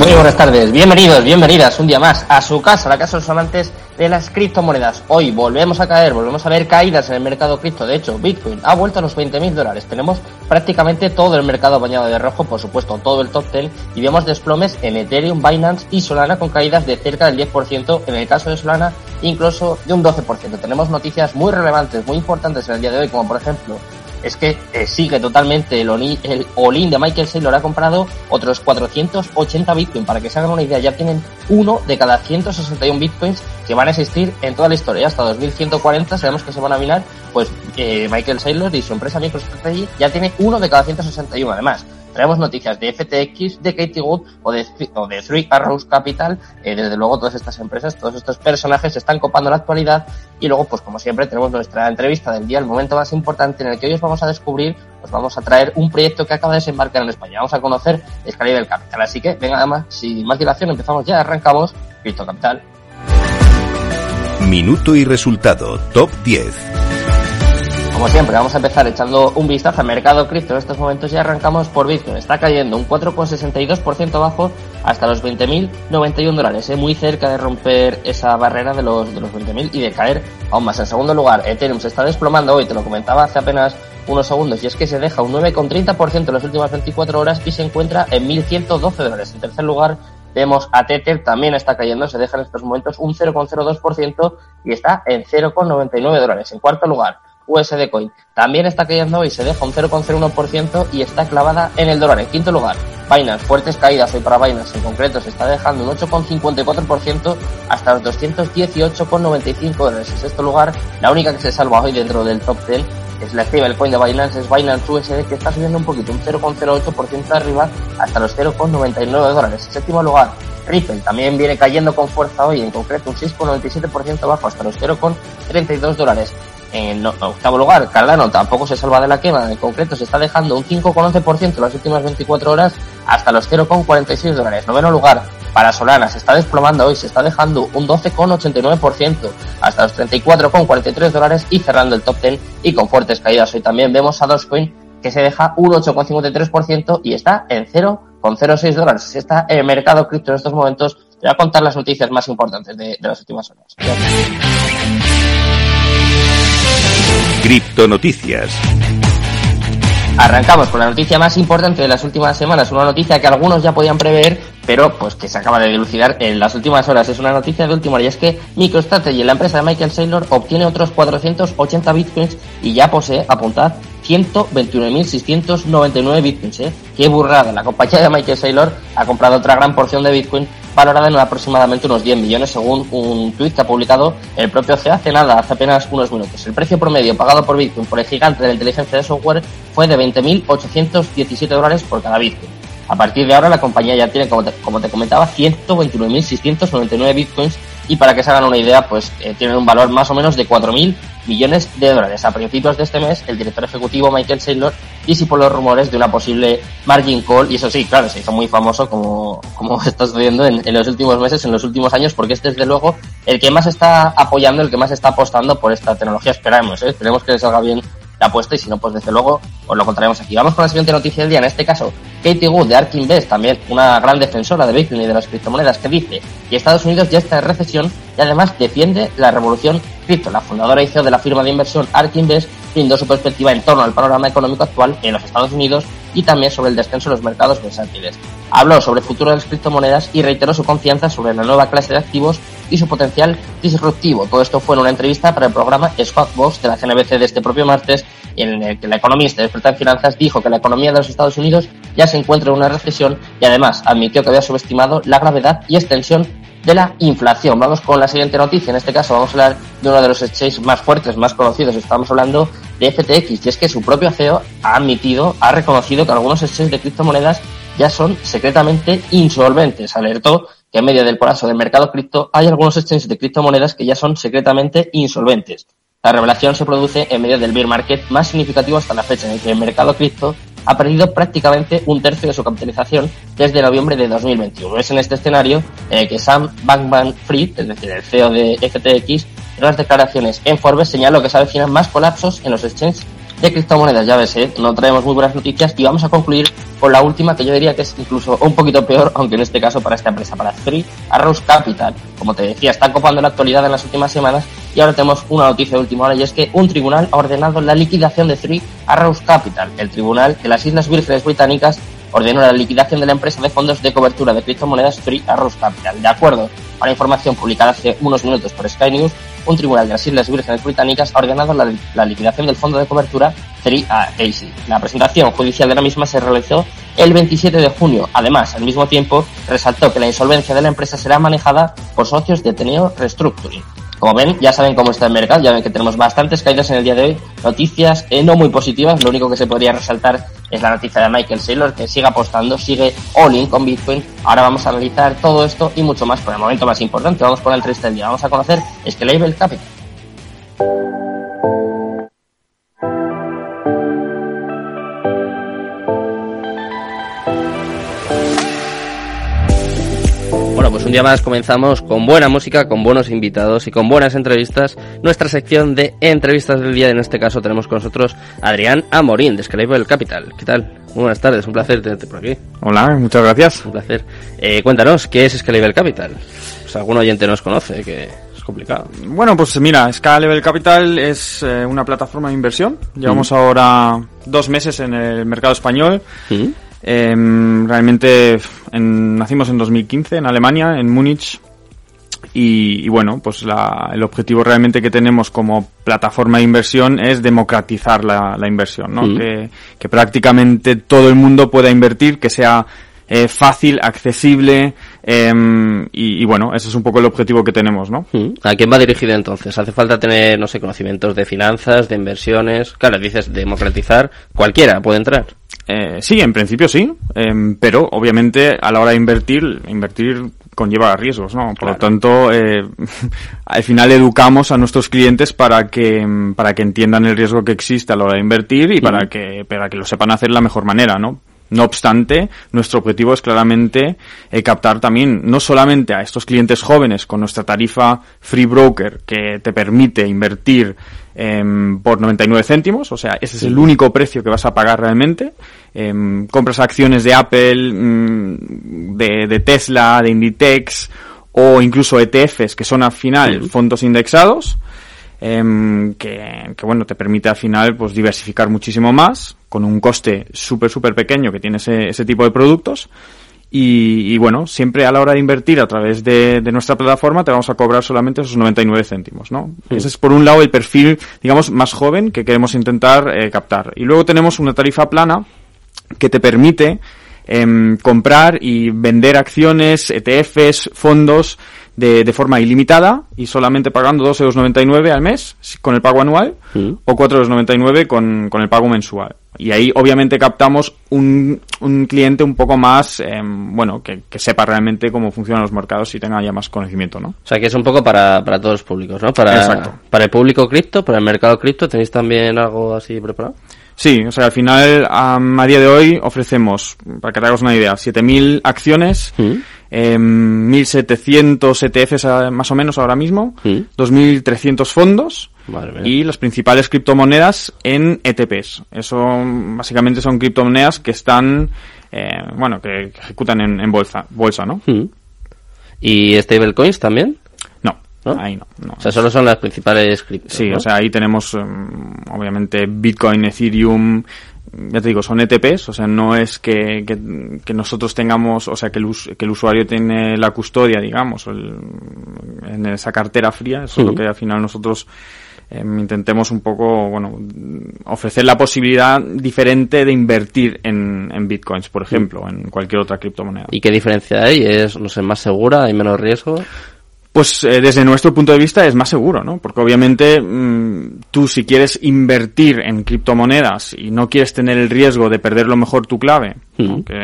Muy buenas tardes, bienvenidos, bienvenidas un día más a su casa, la casa de los amantes de las criptomonedas. Hoy volvemos a caer, volvemos a ver caídas en el mercado cripto. De hecho, Bitcoin ha vuelto a los 20.000 dólares. Tenemos prácticamente todo el mercado bañado de rojo, por supuesto, todo el top 10. Y vemos desplomes en Ethereum, Binance y Solana con caídas de cerca del 10%. En el caso de Solana, incluso de un 12%. Tenemos noticias muy relevantes, muy importantes en el día de hoy, como por ejemplo es que eh, sigue totalmente el, all-in de Michael Saylor ha comprado otros 480 Bitcoin. Para que se hagan una idea, ya tienen uno de cada 161 Bitcoins que van a existir en toda la historia. Hasta 2140 sabemos que se van a minar, pues eh, Michael Saylor y su empresa MicroStrategy ya tiene uno de cada 161 además traemos noticias de FTX, de Katie Wood o de, o de Three Arrows Capital. Eh, desde luego, todas estas empresas, todos estos personajes se están copando la actualidad. Y luego, pues como siempre, tenemos nuestra entrevista del día, el momento más importante en el que hoy os vamos a descubrir, pues vamos a traer un proyecto que acaba de desembarcar en España. Vamos a conocer Escalera del Capital. Así que, venga, además, sin más dilación, empezamos ya, arrancamos Cripto Capital. Minuto y resultado, top 10. Como siempre, vamos a empezar echando un vistazo al mercado cripto en estos momentos y arrancamos por Bitcoin. Está cayendo un 4,62% abajo hasta los 20.091 dólares, ¿eh? muy cerca de romper esa barrera de los, de los 20.000 y de caer aún más. En segundo lugar, Ethereum se está desplomando hoy, te lo comentaba hace apenas unos segundos, y es que se deja un 9,30% en las últimas 24 horas y se encuentra en 1.112 dólares. En tercer lugar, vemos a Tether, también está cayendo, se deja en estos momentos un 0,02% y está en 0,99 dólares. En cuarto lugar, USD Coin. También está cayendo y se deja un 0,01% y está clavada en el dólar. En quinto lugar, Binance, fuertes caídas hoy para Binance en concreto, se está dejando un 8,54% hasta los 218,95 dólares. En sexto lugar, la única que se salva hoy dentro del top 10 es la el coin de Binance, es Binance USD que está subiendo un poquito, un 0,08% arriba hasta los 0,99 dólares. En séptimo lugar, Ripple también viene cayendo con fuerza hoy, en concreto un 6,97% abajo hasta los 0,32 dólares. En octavo lugar, Cardano tampoco se salva de la quema, en concreto se está dejando un 5,11% en las últimas 24 horas hasta los 0,46 dólares. Noveno lugar, para Solana se está desplomando hoy, se está dejando un 12,89% hasta los 34,43 dólares y cerrando el top 10 y con fuertes caídas. Hoy también vemos a Dogecoin que se deja un 8,53% y está en 0,06 dólares. Está en el mercado cripto en estos momentos. Te voy a contar las noticias más importantes de, de las últimas horas. Cripto Noticias. Arrancamos con la noticia más importante de las últimas semanas, una noticia que algunos ya podían prever, pero pues que se acaba de dilucidar en las últimas horas. Es una noticia de última hora y es que MicroStrategy, la empresa de Michael Saylor, obtiene otros 480 bitcoins y ya posee, apuntad, 129.699 bitcoins, ¿eh? Qué burrada. La compañía de Michael Saylor ha comprado otra gran porción de bitcoin valorada en aproximadamente unos 10 millones según un tweet que ha publicado el propio CEO hace nada, hace apenas unos minutos. El precio promedio pagado por Bitcoin por el gigante de la inteligencia de software fue de 20.817 dólares por cada Bitcoin. A partir de ahora la compañía ya tiene, como te, como te comentaba, 129.699 Bitcoins y para que se hagan una idea, pues eh, tienen un valor más o menos de 4.000 millones de dólares. A principios de este mes, el director ejecutivo Michael Saylor disipó los rumores de una posible margin call y eso sí, claro, se hizo muy famoso como, como está sucediendo en, en los últimos meses, en los últimos años, porque es desde luego el que más está apoyando, el que más está apostando por esta tecnología. Esperamos, ¿eh? esperemos que le salga bien la apuesta y si no, pues desde luego os lo contaremos aquí. Vamos con la siguiente noticia del día, en este caso, Katie Wood de Ark Invest, también una gran defensora de Bitcoin y de las criptomonedas, que dice que Estados Unidos ya está en recesión y además defiende la revolución cripto. La fundadora y CEO de la firma de inversión Ark Invest brindó su perspectiva en torno al panorama económico actual en los Estados Unidos y también sobre el descenso de los mercados bursátiles. Habló sobre el futuro de las criptomonedas y reiteró su confianza sobre la nueva clase de activos y su potencial disruptivo. Todo esto fue en una entrevista para el programa Squawk de la GNBC de este propio martes, en el que la economista experta en finanzas dijo que la economía de los Estados Unidos ya se encuentra en una recesión y además admitió que había subestimado la gravedad y extensión de la inflación. Vamos con la siguiente noticia. En este caso vamos a hablar de uno de los exchanges más fuertes, más conocidos. Estamos hablando de FTX y es que su propio CEO ha admitido, ha reconocido que algunos exchanges de criptomonedas ya son secretamente insolventes. Alertó que en medio del colapso del mercado cripto hay algunos exchanges de criptomonedas que ya son secretamente insolventes. La revelación se produce en medio del bear market más significativo hasta la fecha, en el que el mercado cripto ha perdido prácticamente un tercio de su capitalización desde noviembre de 2021. Es en este escenario eh, que Sam Bankman-Fried, es decir, el CEO de FTX, en las declaraciones en Forbes señaló que se avecinan más colapsos en los exchanges de criptomonedas. Ya ves, ¿eh? no traemos muy buenas noticias y vamos a concluir con la última que yo diría que es incluso un poquito peor, aunque en este caso para esta empresa, para Three Arrows Capital. Como te decía, está copando la actualidad en las últimas semanas y ahora tenemos una noticia de última hora y es que un tribunal ha ordenado la liquidación de Three Arrows Capital, el tribunal de las Islas Vírgenes Británicas ordenó la liquidación de la empresa de fondos de cobertura de criptomonedas Three Arrows Capital. De acuerdo a la información publicada hace unos minutos por Sky News, un tribunal de las Islas Vírgenes Británicas ha ordenado la, liquidación del fondo de cobertura 3AC. La presentación judicial de la misma se realizó el 27 de junio. Además, al mismo tiempo, resaltó que la insolvencia de la empresa será manejada por socios de Teneo Restructuring. Como ven, ya saben cómo está el mercado, ya ven que tenemos bastantes caídas en el día de hoy, noticias eh, no muy positivas, lo único que se podría resaltar es la noticia de Michael Saylor, que sigue apostando, sigue all in con Bitcoin. Ahora vamos a analizar todo esto y mucho más por el momento más importante. Vamos con el 3 del día, vamos a conocer Scalable Capital. Un día más comenzamos con buena música, con buenos invitados y con buenas entrevistas. Nuestra sección de entrevistas del día, en este caso tenemos con nosotros Adrián Amorín, de Scalable Capital. ¿Qué tal? Muy buenas tardes, un placer tenerte por aquí. Hola, muchas gracias. Un placer. Eh, cuéntanos, ¿qué es Scalable Capital? Pues algún oyente nos conoce, que es complicado. Bueno, pues mira, Scalable Capital es eh, una plataforma de inversión. Llevamos mm. ahora dos meses en el mercado español. ¿Mm? Em, realmente nacimos en 2015 en Alemania, en Múnich. Y, bueno, pues el objetivo realmente que tenemos como plataforma de inversión es democratizar la, inversión, ¿no? Mm. Que, prácticamente todo el mundo pueda invertir, que sea eh, fácil, accesible, em, y, bueno, ese es un poco el objetivo que tenemos, ¿no? Mm. ¿A quién va dirigido entonces? ¿Hace falta tener, no sé, conocimientos de finanzas, de inversiones? Claro, dices democratizar, cualquiera puede entrar. Eh, sí, en principio sí, em, pero obviamente a la hora de invertir, invertir conlleva riesgos, ¿no? Por lo tanto, eh, al final educamos a nuestros clientes para que para que entiendan el riesgo que existe a la hora de invertir y para que para que lo sepan hacer de la mejor manera, ¿no? No obstante, nuestro objetivo es claramente eh, captar también no solamente a estos clientes jóvenes con nuestra tarifa Free Broker que te permite invertir em, por 99 céntimos, o sea, ese es el único precio que vas a pagar realmente. Em, compras acciones de Apple, mm, de, Tesla, de Inditex o incluso ETFs que son al final fondos indexados. Em, que, bueno, te permite al final pues diversificar muchísimo más con un coste súper, súper pequeño que tiene ese, ese tipo de productos. Y, bueno, siempre a la hora de invertir a través de, nuestra plataforma te vamos a cobrar solamente esos 99 céntimos, ¿no? Ese es por un lado el perfil, digamos, más joven que queremos intentar eh, captar. Y luego tenemos una tarifa plana que te permite em, comprar y vender acciones, ETFs, fondos de, de forma ilimitada y solamente pagando 2,99 euros al mes con el pago anual mm. o 4,99 euros con, con el pago mensual. Y ahí obviamente captamos un, un cliente un poco más, em, bueno, que, que, sepa realmente cómo funcionan los mercados y tenga ya más conocimiento, ¿no? O sea que es un poco para, para todos los públicos, ¿no? Para, Exacto. Para el público cripto, para el mercado cripto, ¿tenéis también algo así preparado? Sí, o sea, al final, a día de hoy ofrecemos, para que te hagas una idea, 7.000 acciones, mm. 1.700 ETFs más o menos ahora mismo, 2.300 fondos y las principales criptomonedas en ETPs. Eso básicamente son criptomonedas que están, eh, bueno, que, ejecutan en, bolsa, bolsa, ¿no? ¿Y stablecoins también? No, Ahí no, O sea, solo son las principales criptos. Sí, o sea, ahí tenemos em, obviamente Bitcoin, Ethereum, ya te digo, son ETPs, o sea, no es que, que, nosotros tengamos, o sea, que el, que el usuario tiene la custodia, digamos, en esa cartera fría, eso es lo que al final nosotros em, intentemos un poco, bueno, ofrecer la posibilidad diferente de invertir en, en bitcoins, por ejemplo, en cualquier otra criptomoneda. ¿Y qué diferencia hay? ¿Es, no sé, más segura? ¿Hay menos riesgo? Pues eh, desde nuestro punto de vista es más seguro, ¿no? Porque obviamente mm, tú si quieres invertir en criptomonedas y no quieres tener el riesgo de perder lo mejor tu clave, Mm. que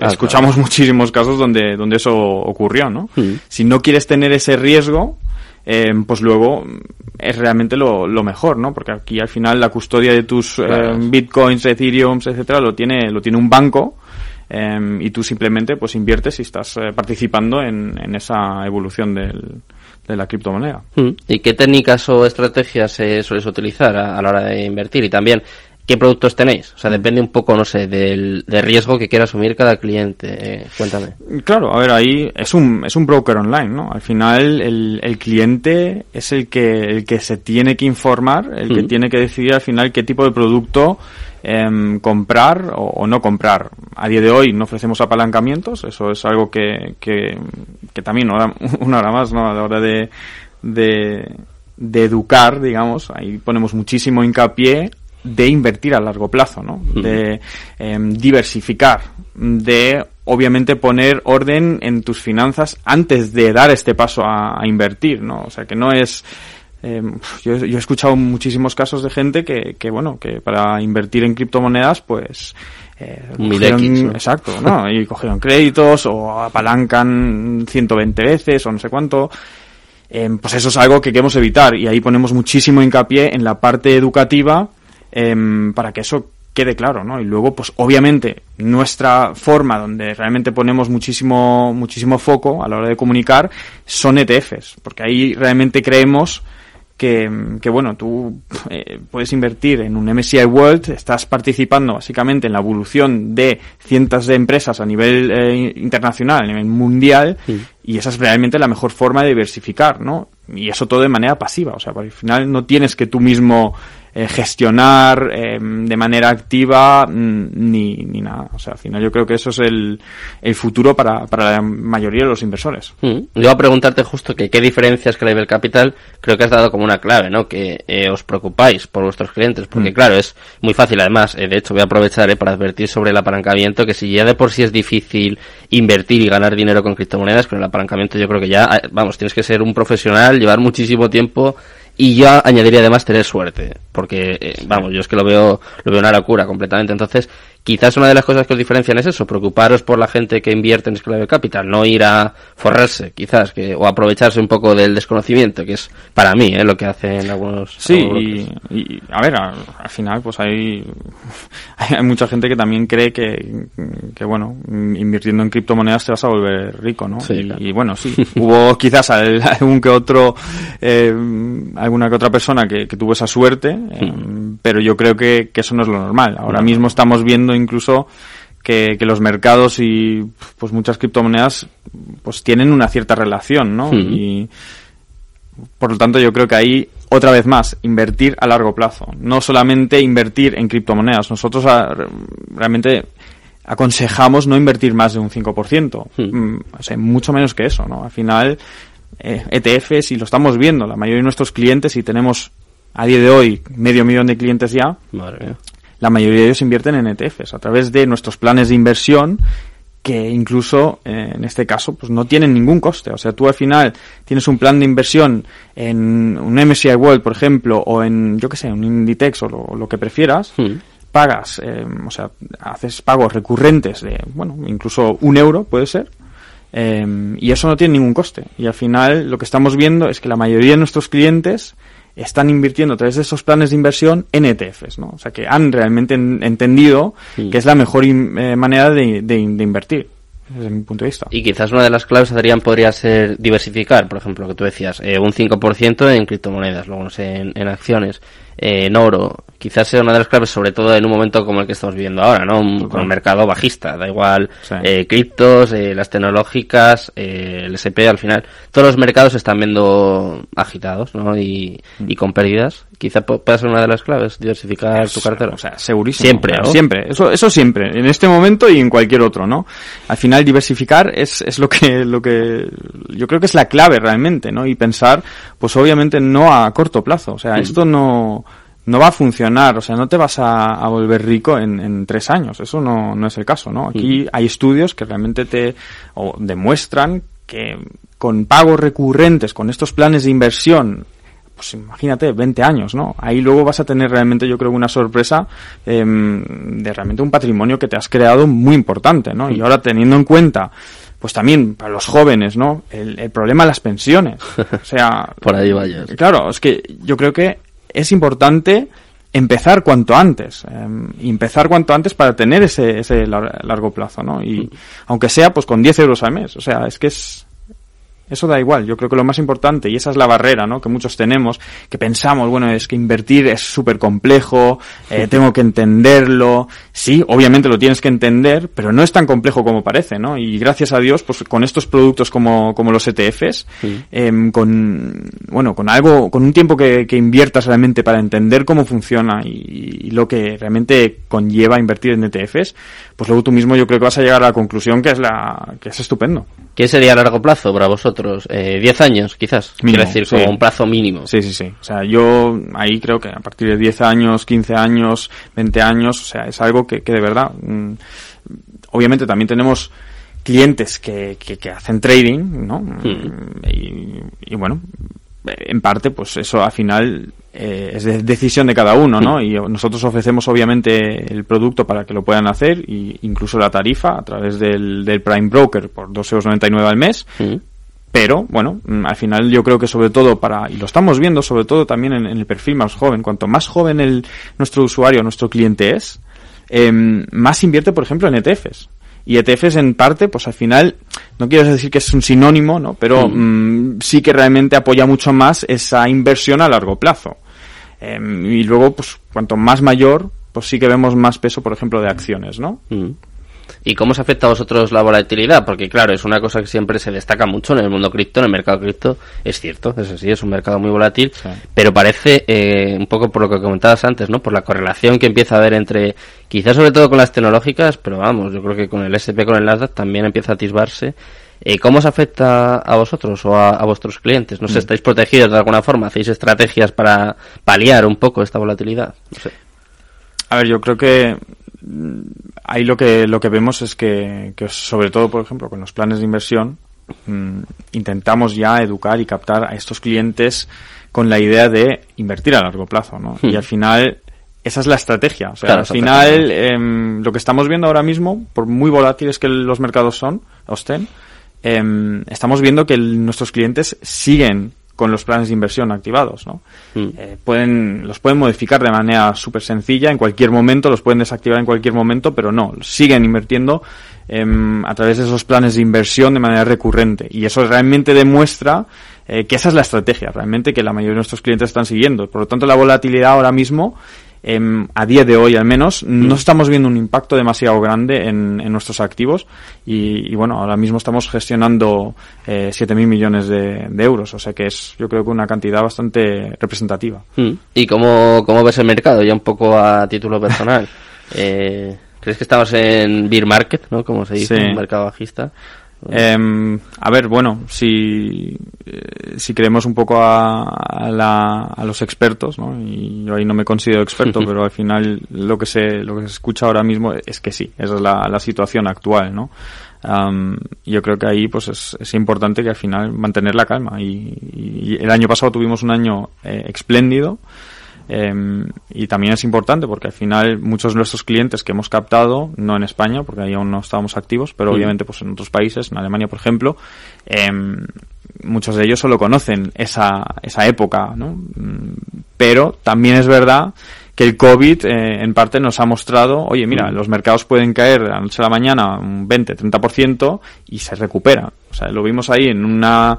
Ah, escuchamos muchísimos casos donde, donde eso ocurrió, ¿no? Mm. Si no quieres tener ese riesgo, eh, pues luego es realmente lo, lo mejor, ¿no? Porque aquí al final la custodia de tus eh, bitcoins, ethereums, etcétera, lo tiene, lo tiene un banco. Eh, y tú simplemente pues inviertes y estás eh, participando en, en esa evolución del, de la criptomoneda. Mm. ¿Y qué técnicas o estrategias eh, sueles utilizar a, a la hora de invertir? Y también, ¿qué productos tenéis? O sea, depende un poco, no sé, del, del riesgo que quiera asumir cada cliente. Eh, cuéntame. Claro, a ver, ahí es un, es un broker online, ¿no? Al final el, el cliente es el que, el que se tiene que informar, el que Ujú. tiene que decidir al final qué tipo de producto em, comprar o, o no comprar. A día de hoy no ofrecemos apalancamientos, eso es algo que, que, que también una, una hora más, ¿no? A la hora de, de, de educar, digamos, ahí ponemos muchísimo hincapié de invertir a largo plazo, ¿no? De em, diversificar, de obviamente poner orden en tus finanzas antes de dar este paso a, a invertir, ¿no? O sea, que no es... em, yo, yo he escuchado muchísimos casos de gente que, que bueno, que para invertir en criptomonedas, pues... eh, cogieron- X, ¿no? Exacto, ¿no? Y cogieron créditos o apalancan 120 veces o no sé cuánto. Em, pues eso es algo que queremos evitar y ahí ponemos muchísimo hincapié en la parte educativa em, para que eso quede claro, ¿no? Y luego, pues obviamente, nuestra forma donde realmente ponemos muchísimo, muchísimo foco a la hora de comunicar son ETFs, porque ahí realmente creemos que, que, bueno, tú eh, puedes invertir en un MSCI World, estás participando básicamente en la evolución de cientos de empresas a nivel eh, internacional, a nivel mundial, y esa es realmente la mejor forma de diversificar, ¿no? Y eso todo de manera pasiva, o sea, porque al final no tienes que tú mismo eh, gestionar eh, de manera activa mm, ni, ni nada. O sea, al final yo creo que eso es el, el futuro para, para la mayoría de los inversores. Mm. Yo iba a preguntarte justo que qué diferencias que Level Capital creo que has dado como una clave, ¿no? Que eh, os preocupáis por vuestros clientes, porque Mm. claro, es muy fácil además, eh, de hecho voy a aprovechar eh, para advertir sobre el apalancamiento, que si ya de por sí es difícil invertir y ganar dinero con criptomonedas, con el apalancamiento yo creo que ya, eh, vamos, tienes que ser un profesional, llevar muchísimo tiempo y yo añadiría además tener suerte, porque eh, vamos, yo es que lo veo, lo veo una locura completamente. Entonces, quizás una de las cosas que os diferencian es eso, preocuparos por la gente que invierte en Scalable Capital, no ir a forrarse, quizás, que, o aprovecharse un poco del desconocimiento, que es para mí, eh, lo que hacen algunos. Sí, algunos y, a ver, al, al final pues hay, hay mucha gente que también cree que, que bueno, invirtiendo en criptomonedas te vas a volver rico, ¿no? Sí, y, claro. y bueno, sí, hubo quizás al- algún que otro, eh, alguna que otra persona que, que tuvo esa suerte, eh, pero yo creo que, que eso no es lo normal. Ahora mismo estamos viendo incluso que, que los mercados y pues muchas criptomonedas pues tienen una cierta relación, ¿no? Y por lo tanto yo creo que ahí otra vez más invertir a largo plazo, no solamente invertir en criptomonedas. Nosotros ah, re- realmente aconsejamos no invertir más de un 5%, Hmm. Mm, o sea, mucho menos que eso, ¿no? Al final eh, ETFs y lo estamos viendo, la mayoría de nuestros clientes y tenemos a día de hoy medio millón de clientes ya, Madre mía. La mayoría de ellos invierten en ETFs a través de nuestros planes de inversión que incluso eh, en este caso pues no tienen ningún coste. O sea, tú al final tienes un plan de inversión en un MSCI World, por ejemplo, o en, yo que sé, un Inditex o lo, lo que prefieras, Mm. pagas, eh, o sea, haces pagos recurrentes de, bueno, incluso un euro puede ser, eh, y eso no tiene ningún coste. Y al final lo que estamos viendo es que la mayoría de nuestros clientes están invirtiendo a través de esos planes de inversión en ETFs, ¿no? O sea, que han realmente en- entendido Sí. que es la mejor in- eh, manera de, de- de invertir, desde mi punto de vista. Y quizás una de las claves, Adrián, podría ser diversificar, por ejemplo, lo que tú decías, eh, un 5% en criptomonedas, luego no sé, en, en acciones. En oro, quizás sea una de las claves, sobre todo en un momento como el que estamos viviendo ahora, ¿no? Un, con un mercado bajista, da igual Sí. eh, criptos, eh, las tecnológicas, eh, el SP, al final, todos los mercados se están viendo agitados, ¿no? Y, y con pérdidas. Quizá pu- pueda ser una de las claves, diversificar tu cartera. O sea, segurísimo. Siempre. Siempre. Eso, eso siempre. En este momento y en cualquier otro, ¿no? Al final diversificar es, es lo que, lo que, yo creo que es la clave realmente, ¿no? Y pensar, pues obviamente no a corto plazo. O sea, esto no, no va a funcionar. O sea, no te vas a, a volver rico en, en tres años. Eso no, no es el caso, ¿no? Aquí hay estudios que realmente te, o demuestran que con pagos recurrentes, con estos planes de inversión, pues imagínate, 20 años, ¿no? Ahí luego vas a tener realmente, yo creo, una sorpresa em, de realmente un patrimonio que te has creado muy importante, ¿no? Y ahora teniendo en cuenta, pues también para los jóvenes, ¿no? El, el problema de las pensiones. O sea, Por ahí vayas. Claro, es que yo creo que es importante empezar cuanto antes, y empezar cuanto antes para tener ese, ese lar- largo plazo, ¿no? Y aunque sea pues con 10 euros al mes, o sea, es que es, eso da igual, yo creo que lo más importante, y esa es la barrera, ¿no? Que muchos tenemos, que pensamos, bueno, es que invertir es súper complejo, eh, tengo que entenderlo, sí, obviamente lo tienes que entender, pero no es tan complejo como parece, ¿no? Y gracias a Dios, pues con estos productos como, como los ETFs, em, con, bueno, con algo, con un tiempo que, que inviertas realmente para entender cómo funciona y, y lo que realmente conlleva invertir en ETFs, pues luego tú mismo yo creo que vas a llegar a la conclusión que es la, que es estupendo. ¿Qué sería a largo plazo para vosotros? Eh, ¿10 años, quizás? Quiero decir, sí. como un plazo mínimo. Sí, sí, sí. O sea, yo ahí creo que a partir de 10 años, 15 años, 20 años, o sea, es algo que, que de verdad, mm, obviamente también tenemos clientes que, que, que hacen trading, ¿no? Y, y bueno, en parte, pues eso al final eh, es de- decisión de cada uno, ¿no? Y nosotros ofrecemos obviamente el producto para que lo puedan hacer, y incluso la tarifa a través del, del Prime Broker por 2,99 euros al mes, pero bueno, mm, al final yo creo que sobre todo para, y lo estamos viendo sobre todo también en, en el perfil más joven, cuanto más joven el, nuestro usuario, nuestro cliente es, em, más invierte por ejemplo en ETFs. Y ETFs en parte, pues al final, no quiero decir que es un sinónimo, ¿no? Pero mm, sí que realmente apoya mucho más esa inversión a largo plazo. Em, y luego, pues cuanto más mayor, pues sí que vemos más peso, por ejemplo, de acciones, ¿no? Mm. ¿Y cómo os afecta a vosotros la volatilidad? Porque claro, es una cosa que siempre se destaca mucho en el mundo cripto, en el mercado cripto. Es cierto, eso sí, es un mercado muy volátil. Sí. Pero parece, eh, un poco por lo que comentabas antes, ¿no? Por la correlación que empieza a haber entre, quizás sobre todo con las tecnológicas, pero vamos, yo creo que con el SP, con el Nasdaq también empieza a atisbarse. Eh, ¿Cómo os afecta a vosotros o a, a vuestros clientes? No sé, ¿estáis protegidos de alguna forma? ¿Hacéis estrategias para paliar un poco esta volatilidad? No sé. A ver, yo creo que mm, ahí lo que lo que vemos es que, que sobre todo, por ejemplo, con los planes de inversión, mm, intentamos ya educar y captar a estos clientes con la idea de invertir a largo plazo, ¿no? Hmm. Y al final esa es la estrategia. O sea, Claro, al final em, lo que estamos viendo ahora mismo, por muy volátiles que los mercados son, estén, em, estamos viendo que el- nuestros clientes siguen con los planes de inversión activados, ¿no? Mm. Eh, pueden, los pueden modificar de manera súper sencilla en cualquier momento, los pueden desactivar en cualquier momento, pero no, siguen invirtiendo em, a través de esos planes de inversión de manera recurrente. Y eso realmente demuestra eh, que esa es la estrategia, realmente que la mayoría de nuestros clientes están siguiendo. Por lo tanto, la volatilidad ahora mismo, em, a día de hoy al menos, no estamos viendo un impacto demasiado grande en, en nuestros activos. Y, y bueno, ahora mismo estamos gestionando eh, 7.000 millones de, de euros, o sea que es yo creo que una cantidad bastante representativa. ¿Y cómo, cómo ves el mercado? Ya un poco a título personal. Eh, ¿Crees que estamos en beer market, no? Como se dice, Sí. un mercado bajista. Em, a ver, bueno, si, eh, si creemos un poco a, a, la- a los expertos, ¿no? Y yo ahí no me considero experto, pero al final lo que se, lo que se escucha ahora mismo es que sí, esa es la, la situación actual, ¿no? Am, yo creo que ahí pues es, es importante que al final mantener la calma y, y el año pasado tuvimos un año eh, espléndido Em, y también es importante porque al final muchos de nuestros clientes que hemos captado, no en España, porque ahí aún no estábamos activos, pero obviamente pues en otros países, en Alemania por ejemplo, em, muchos de ellos solo conocen esa, esa época, ¿no? Pero también es verdad que el COVID eh, en parte nos ha mostrado, oye, mira, los mercados pueden caer de la noche a la mañana un 20, 30% y se recupera. O sea, lo vimos ahí en una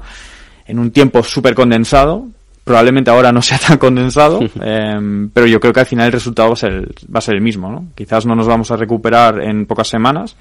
en un tiempo súper condensado, probablemente ahora no sea tan condensado, em, pero yo creo que al final el resultado va a ser, va a ser el mismo, ¿no? Quizás no nos vamos a recuperar en pocas semanas,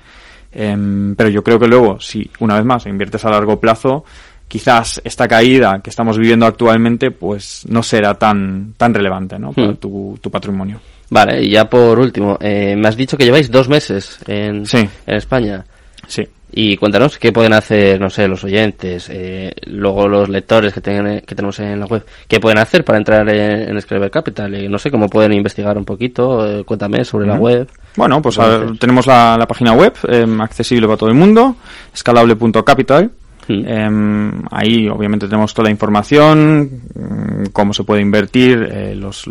em, pero yo creo que luego, si una vez más inviertes a largo plazo, quizás esta caída que estamos viviendo actualmente, pues no será tan, tan relevante, ¿no? Para Hmm. tu, tu patrimonio. Vale, y ya por último, eh, me has dicho que lleváis dos meses en, Sí. en España. Sí. Y cuéntanos qué pueden hacer, no sé, los oyentes, eh, luego los lectores que, tengan, que tenemos en la web, qué pueden hacer para entrar en, en Scraper Capital. Eh, no sé cómo pueden investigar un poquito, eh, cuéntame sobre la web. Bueno, pues Puede a ver, ser. tenemos la, la página web, em, accesible para todo el mundo, escalable.capital. Mm. Em, ahí obviamente tenemos toda la información, mm, cómo se puede invertir, eh, los,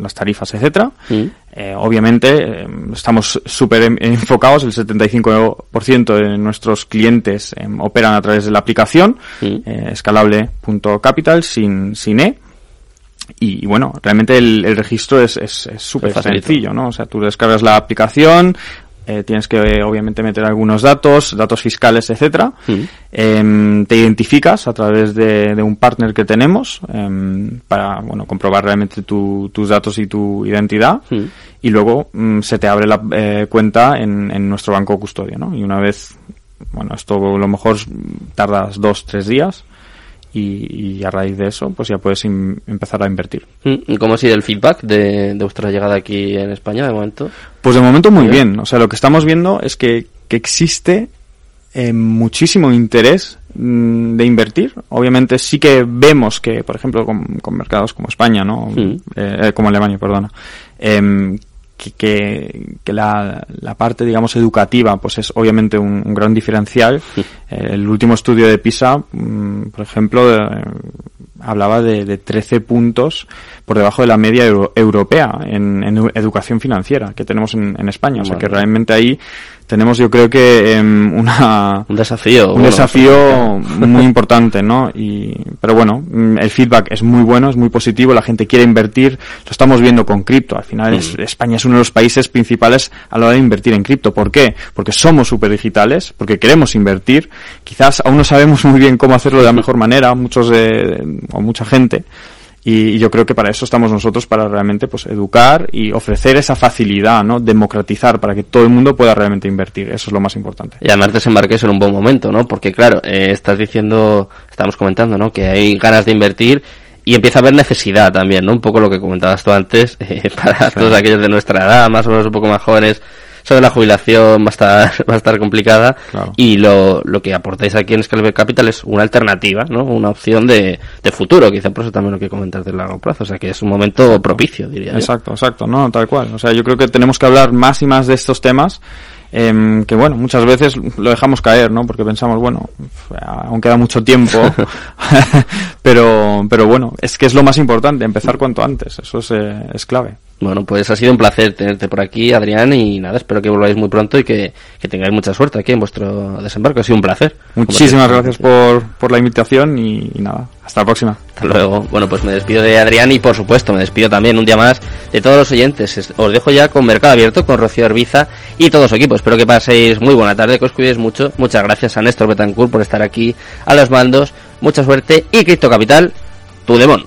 las tarifas, etcétera. Mm. Eh, obviamente em, estamos súper enfocados, el 75% de nuestros clientes em, operan a través de la aplicación, Mm. eh, escalable.capital sin, sin E. Y, y bueno, realmente el, el registro es es- es súper facilito. sencillo, ¿no? O sea, tú descargas la aplicación, eh, tienes que eh, obviamente meter algunos datos, datos fiscales, etcétera. Mm. Em, te identificas a través de, de un partner que tenemos em, para bueno comprobar realmente tu- tus datos y tu identidad Mm. y luego mm, se te abre la eh, cuenta en, en nuestro banco custodio, ¿no? Y una vez, bueno, esto a lo mejor tardas dos, tres días y, y a raíz de eso pues ya puedes empezar a invertir. Mm. ¿Y ¿Cómo ha sido el feedback de, de vuestra llegada aquí en España de momento? Pues de momento muy bien. bien. O sea, lo que estamos viendo es que, que existe eh, muchísimo interés mm, de invertir. Obviamente sí que vemos que, por ejemplo, con, con mercados como España, ¿no? Mm. Eh, eh, como Alemania, perdona. em, que, que, que la, la parte, digamos, educativa, pues es obviamente un, un gran diferencial. Sí. Eh, el último estudio de PISA, mm, por ejemplo, hablaba de, de 13 puntos por debajo de la media euro- europea en, en edu- educación financiera que tenemos en, en España. O sea que realmente ahí tenemos yo creo que em, una, Un desafío. un bueno, desafío muy importante, ¿no? Y, pero bueno, mm, el feedback es muy bueno, es muy positivo, la gente quiere invertir, lo estamos viendo con cripto. Al final es- Mm. España es uno de los países principales a la hora de invertir en cripto. ¿Por qué? Porque somos súper digitales, porque queremos invertir. Quizás aún no sabemos muy bien cómo hacerlo de la mejor manera, muchos de, o mucha gente. Y yo creo que para eso estamos nosotros, para realmente pues educar y ofrecer esa facilidad, ¿no? Democratizar para que todo el mundo pueda realmente invertir. Eso es lo más importante. Y además desembarques en un buen momento, ¿no? Porque claro, eh, estás diciendo, estamos comentando, ¿no? Que hay ganas de invertir y empieza a haber necesidad también, ¿no? Un poco lo que comentabas tú antes, eh, para todos aquellos de nuestra edad, más o menos un poco más jóvenes, sobre la jubilación va a estar, va a estar complicada Claro. y lo, lo que aportáis aquí en Scalable Capital es una alternativa, ¿no? Una opción de, de futuro, quizá por eso también lo que comentas de largo plazo, o sea que es un momento propicio, diría yo. Exacto, exacto, no, tal cual. O sea, yo creo que tenemos que hablar más y más de estos temas, em, que bueno, muchas veces lo dejamos caer, ¿no? Porque pensamos, bueno, aún queda mucho tiempo, pero, pero bueno, es que es lo más importante, empezar cuanto antes, eso es, eh, es clave. Bueno, pues ha sido un placer tenerte por aquí, Adrián, y nada, espero que volváis muy pronto y que, que tengáis mucha suerte aquí en vuestro desembarco. Ha sido un placer. Muchísimas gracias por, por la invitación y, y nada, hasta la próxima. Hasta luego. Bueno, pues me despido de Adrián y por supuesto me despido también un día más de todos los oyentes. Es- Os dejo ya con Mercado Abierto, con Rocío Arbiza y todo su equipo. Espero que paséis muy buena tarde, que os cuidéis mucho. Muchas gracias a Néstor Betancourt por estar aquí a los mandos. Mucha suerte y Cripto Capital, tu demon.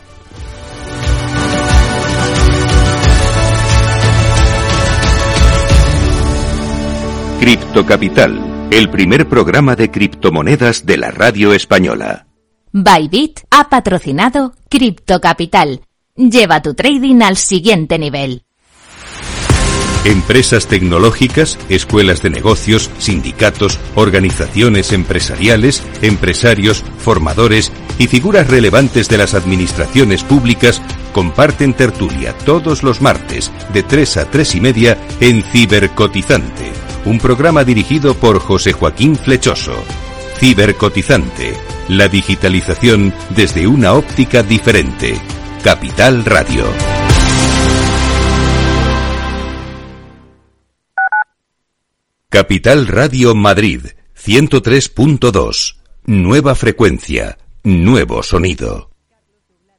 Cripto Capital, el primer programa de criptomonedas de la radio española. Bybit ha patrocinado Crypto Capital. Lleva tu trading al siguiente nivel. Empresas tecnológicas, escuelas de negocios, sindicatos, organizaciones empresariales, empresarios, formadores y figuras relevantes de las administraciones públicas comparten tertulia todos los martes de 3 a 3 y media en Cibercotizante, un programa dirigido por José Joaquín Flechoso. Cibercotizante, la digitalización desde una óptica diferente. Capital Radio. Capital Radio Madrid 103.2. Nueva frecuencia, nuevo sonido.